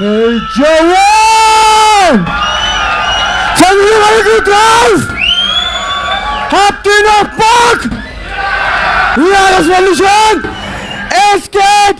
One! Zijn jullie wel goed drauf? Habt ihr noch Bock? Ja, das war nicht schön! Es geht!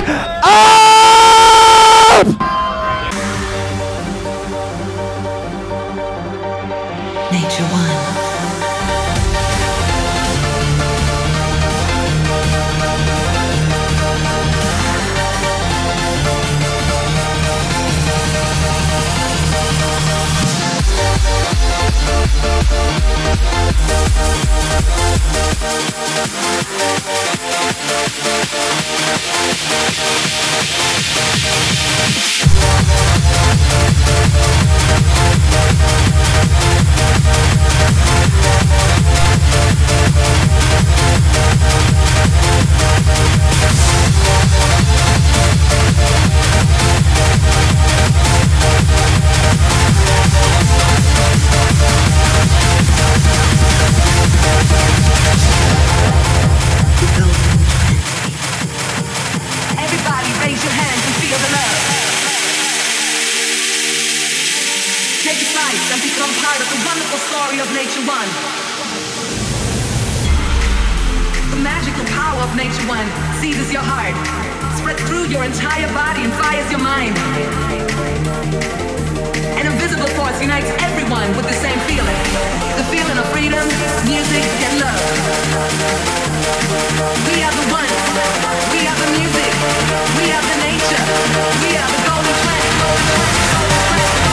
Nature One. Everybody raise your hands and feel the love. Take a slice and become part of the of Nature One. The magical power of Nature One seizes your heart, spreads through your entire body and fires your mind. An invisible force unites everyone with the same feeling. The feeling of freedom, music, and love. We are the one. We are the music. We are the nature. We are the golden planet.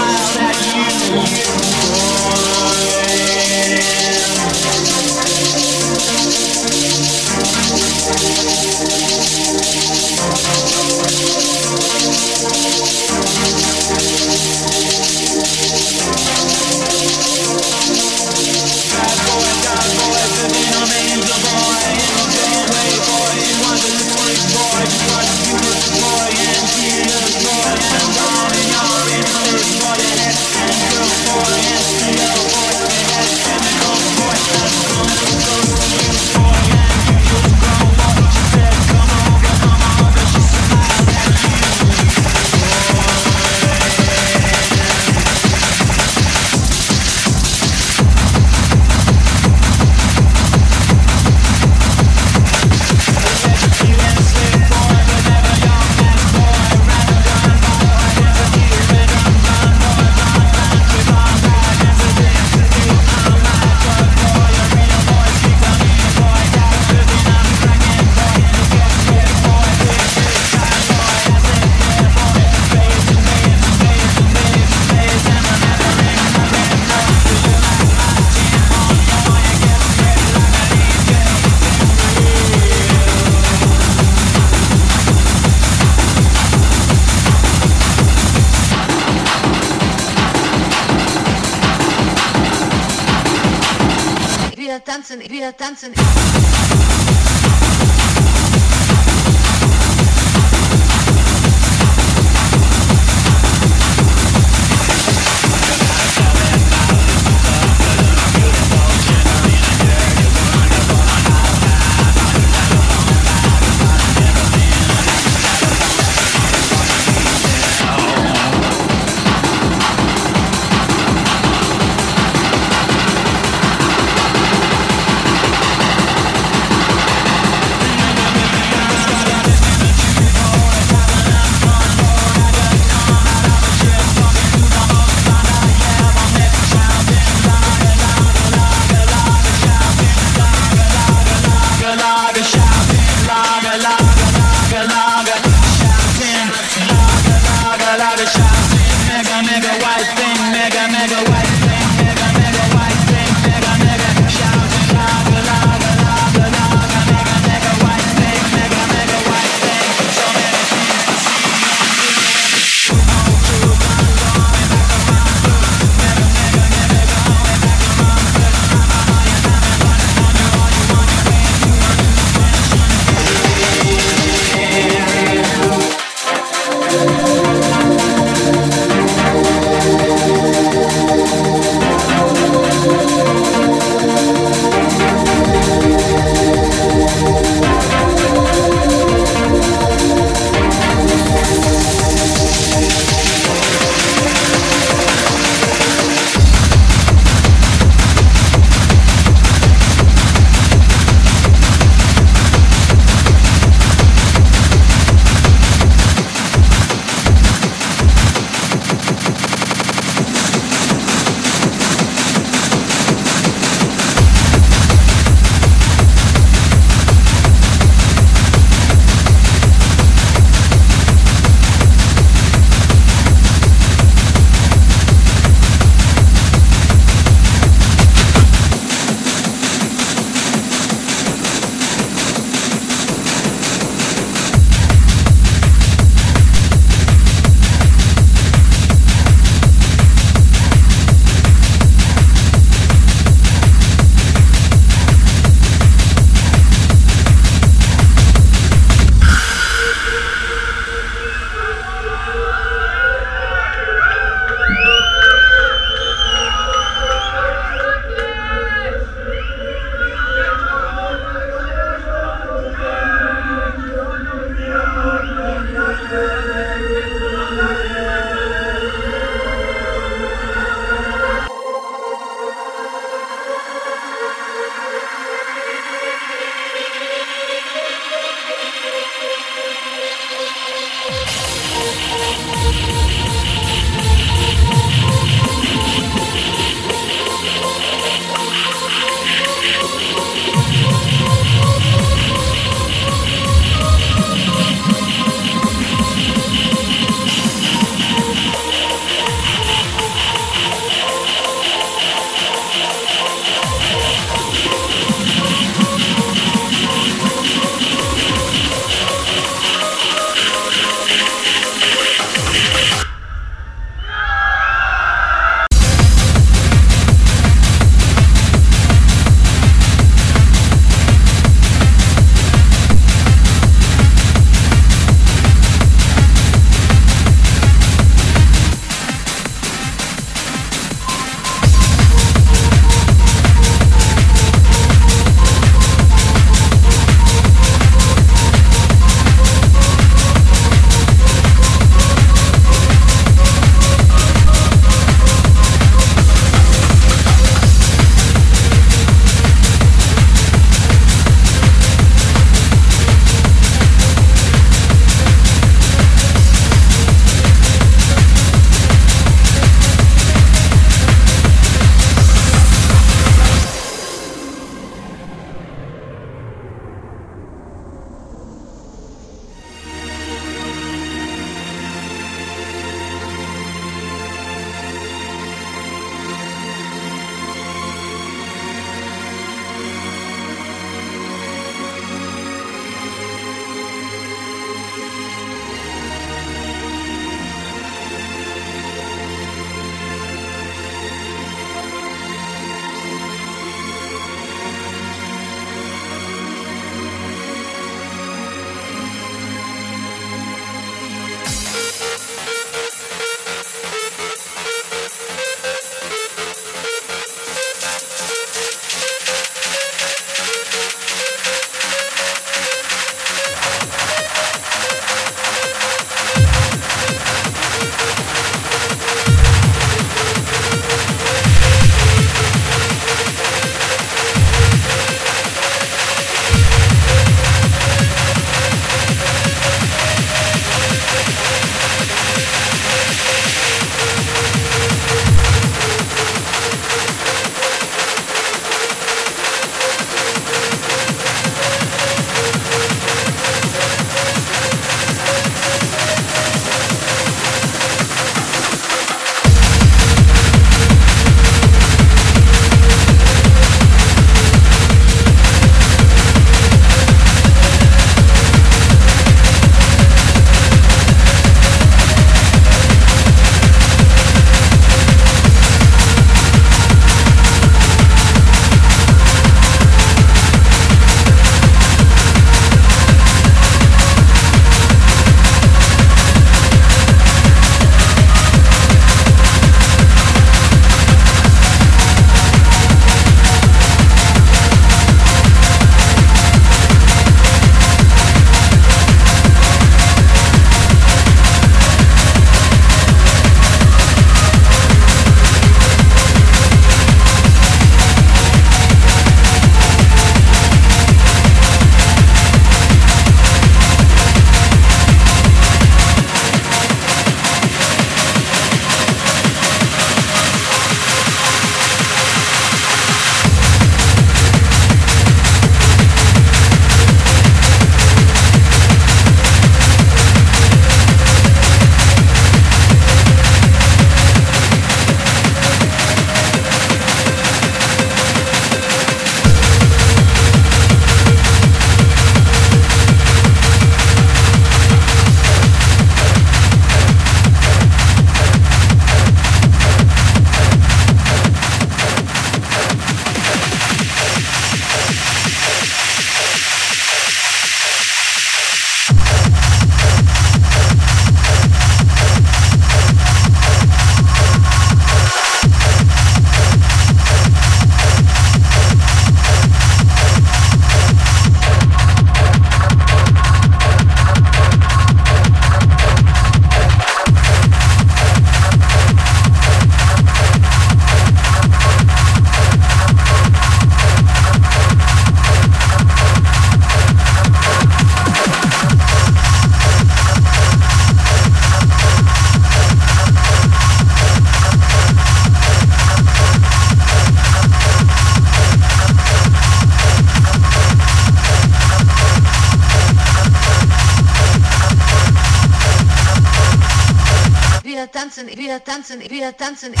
Tanzen, wir tanzen.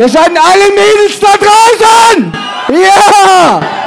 Das sind alle Mädels da draußen! Ja!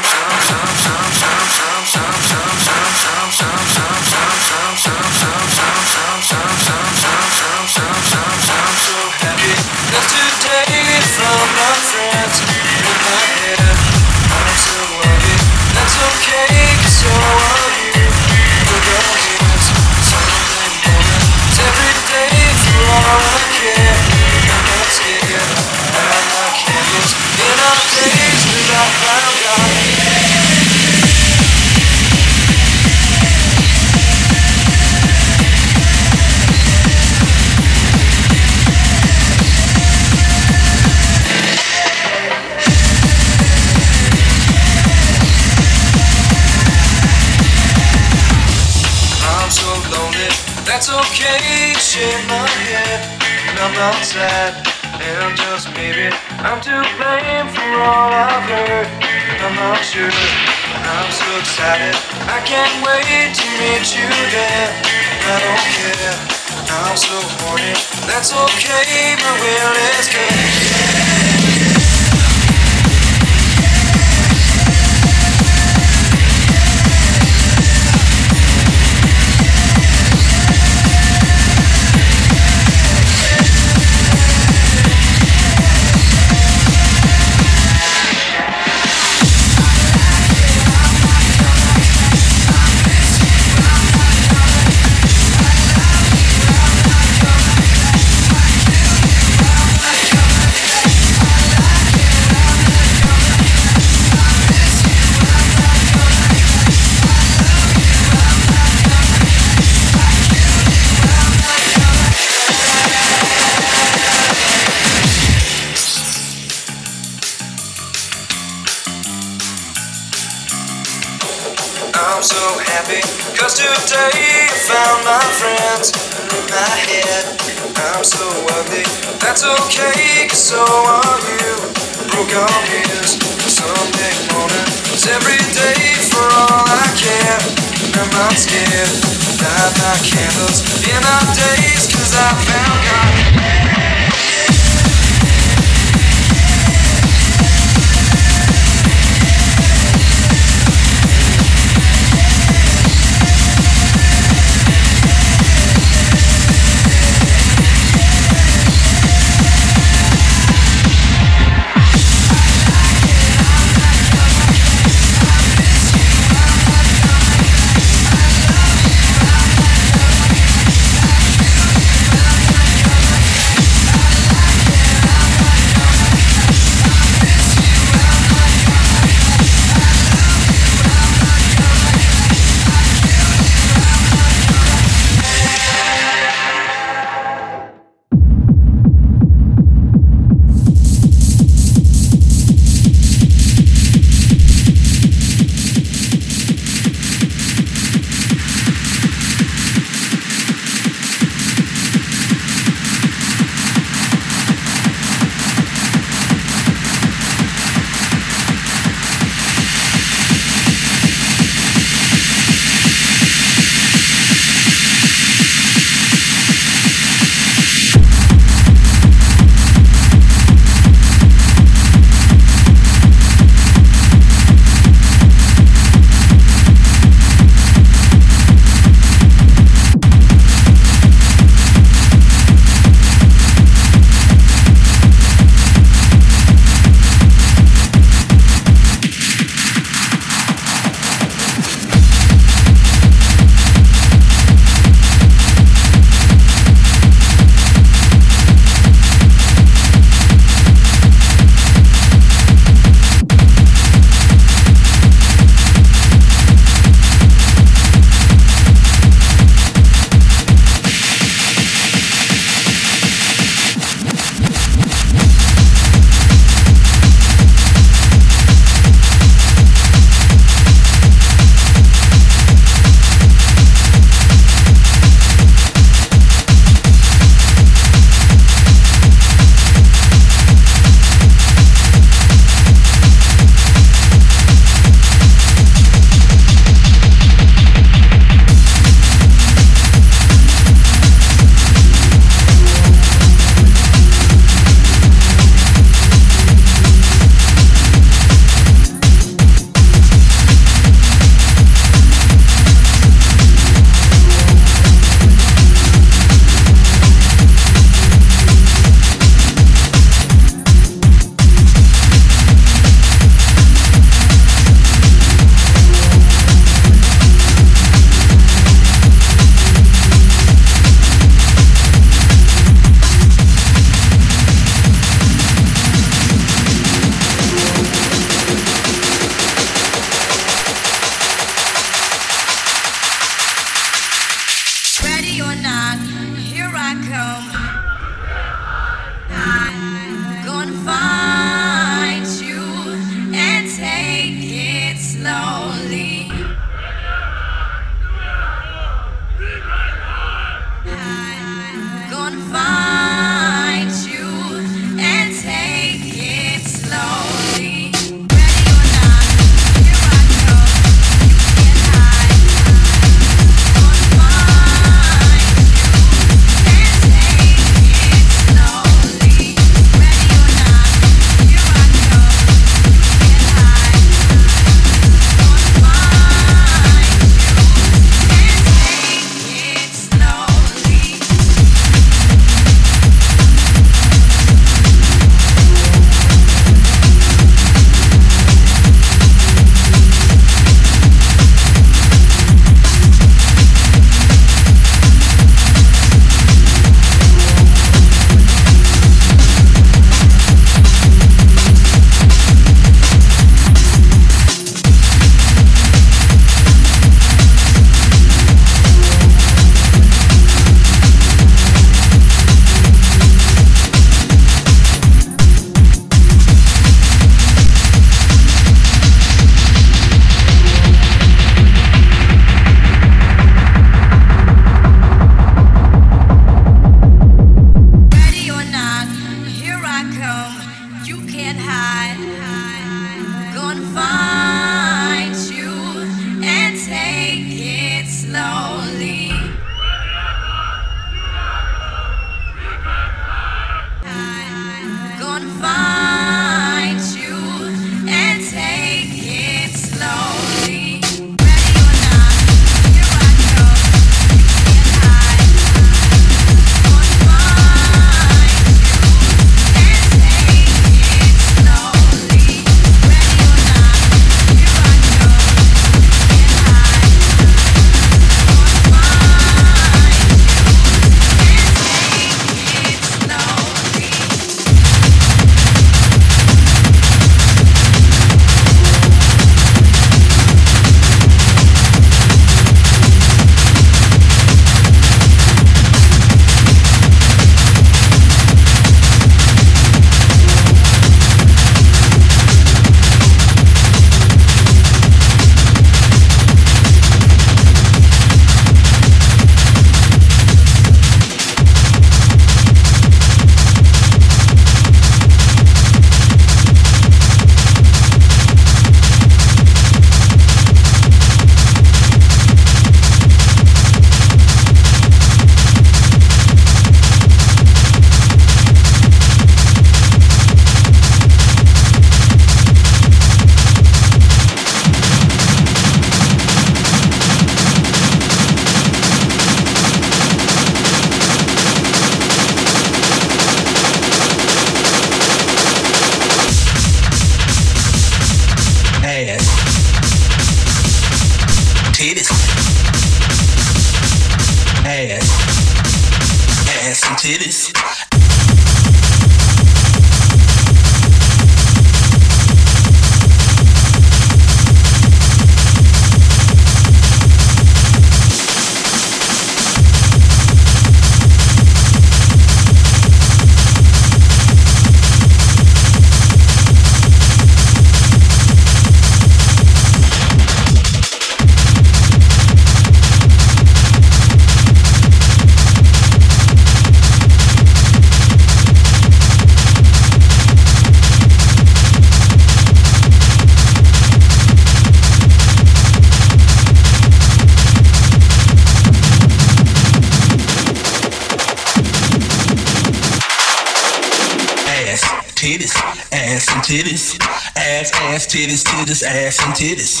Titties, titties, ass and titties.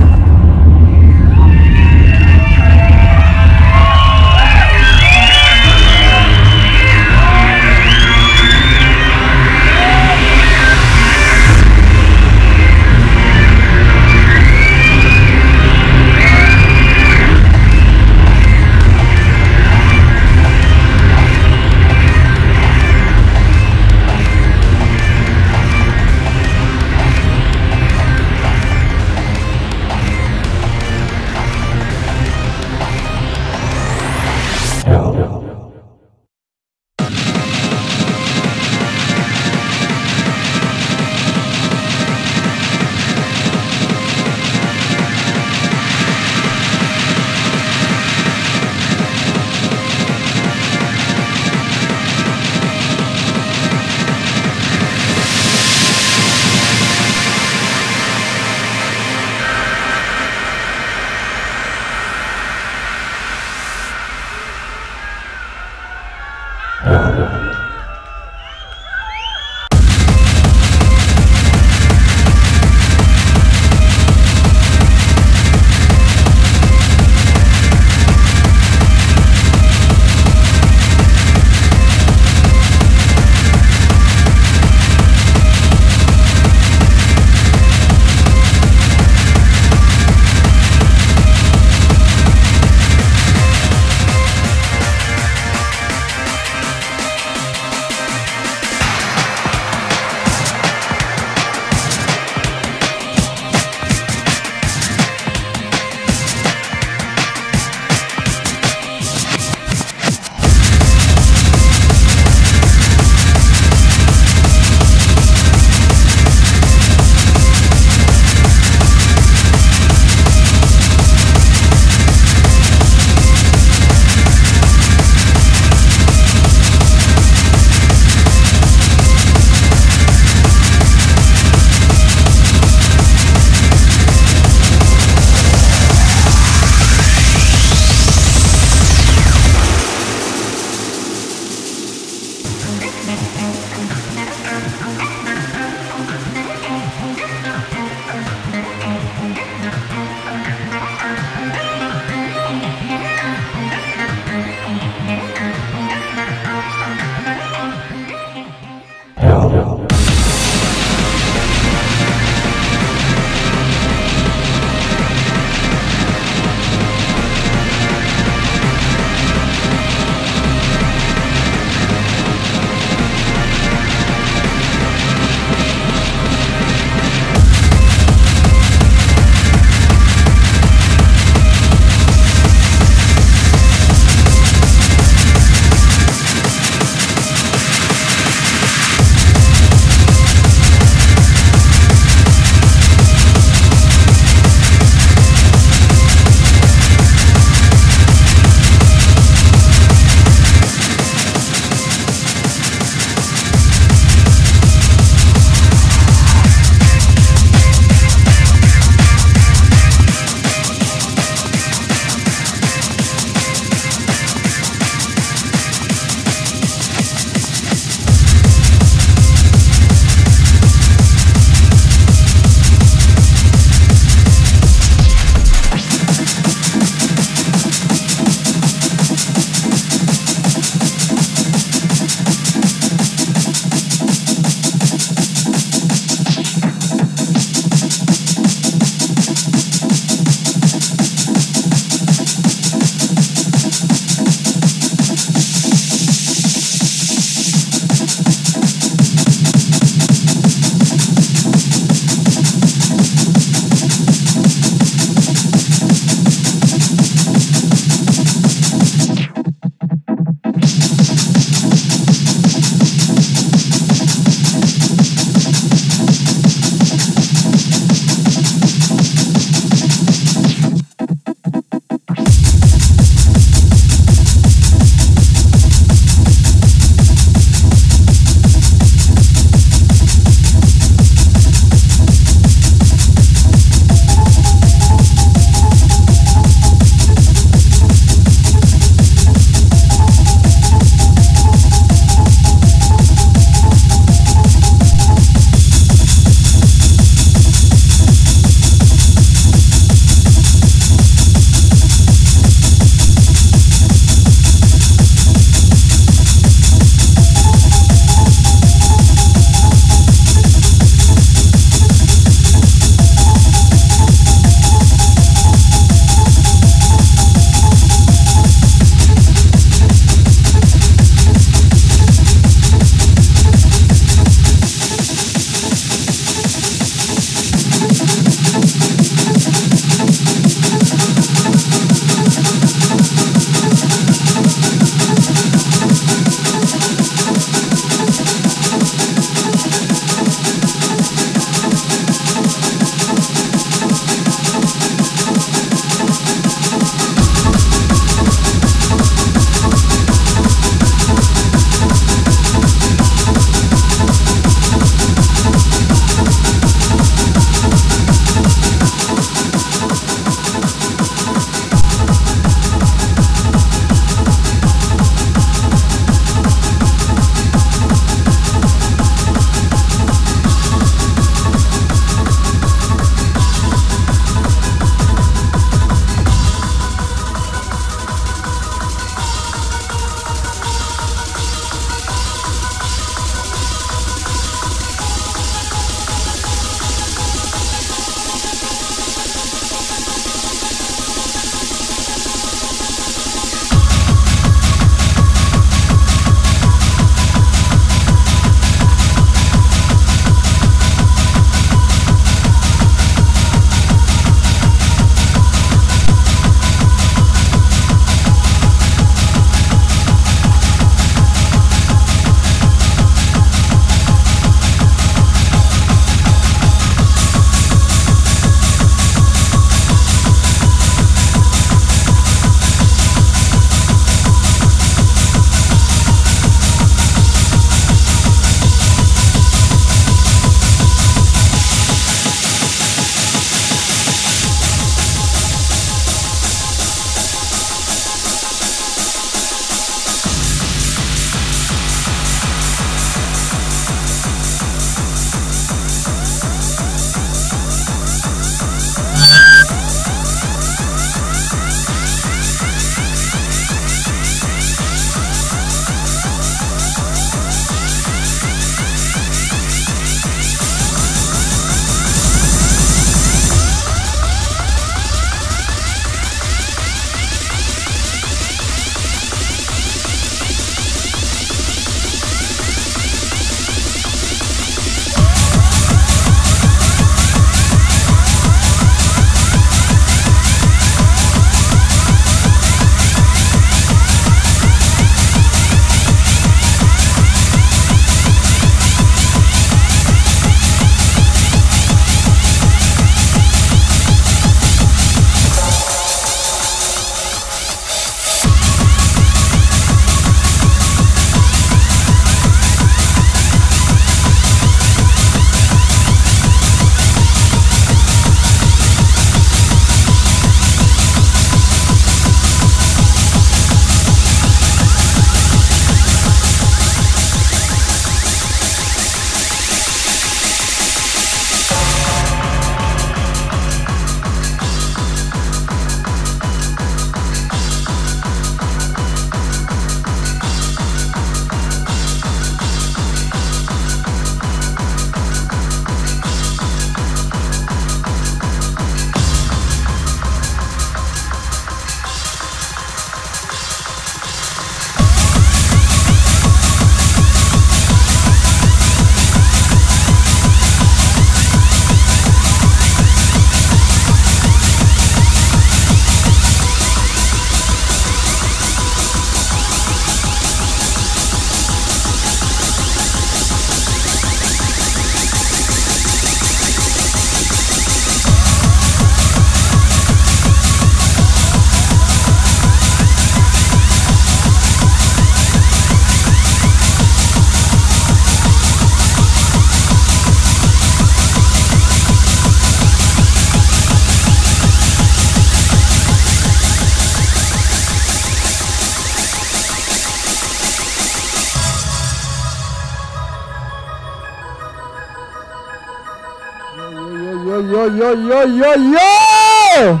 Jo!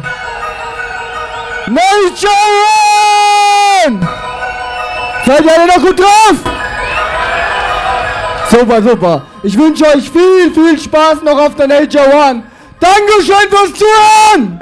Nature One! Seid ihr alle noch gut drauf? Super, super. Ich wünsche euch viel, viel Spaß noch auf der Nature One. Dankeschön fürs Zuhören!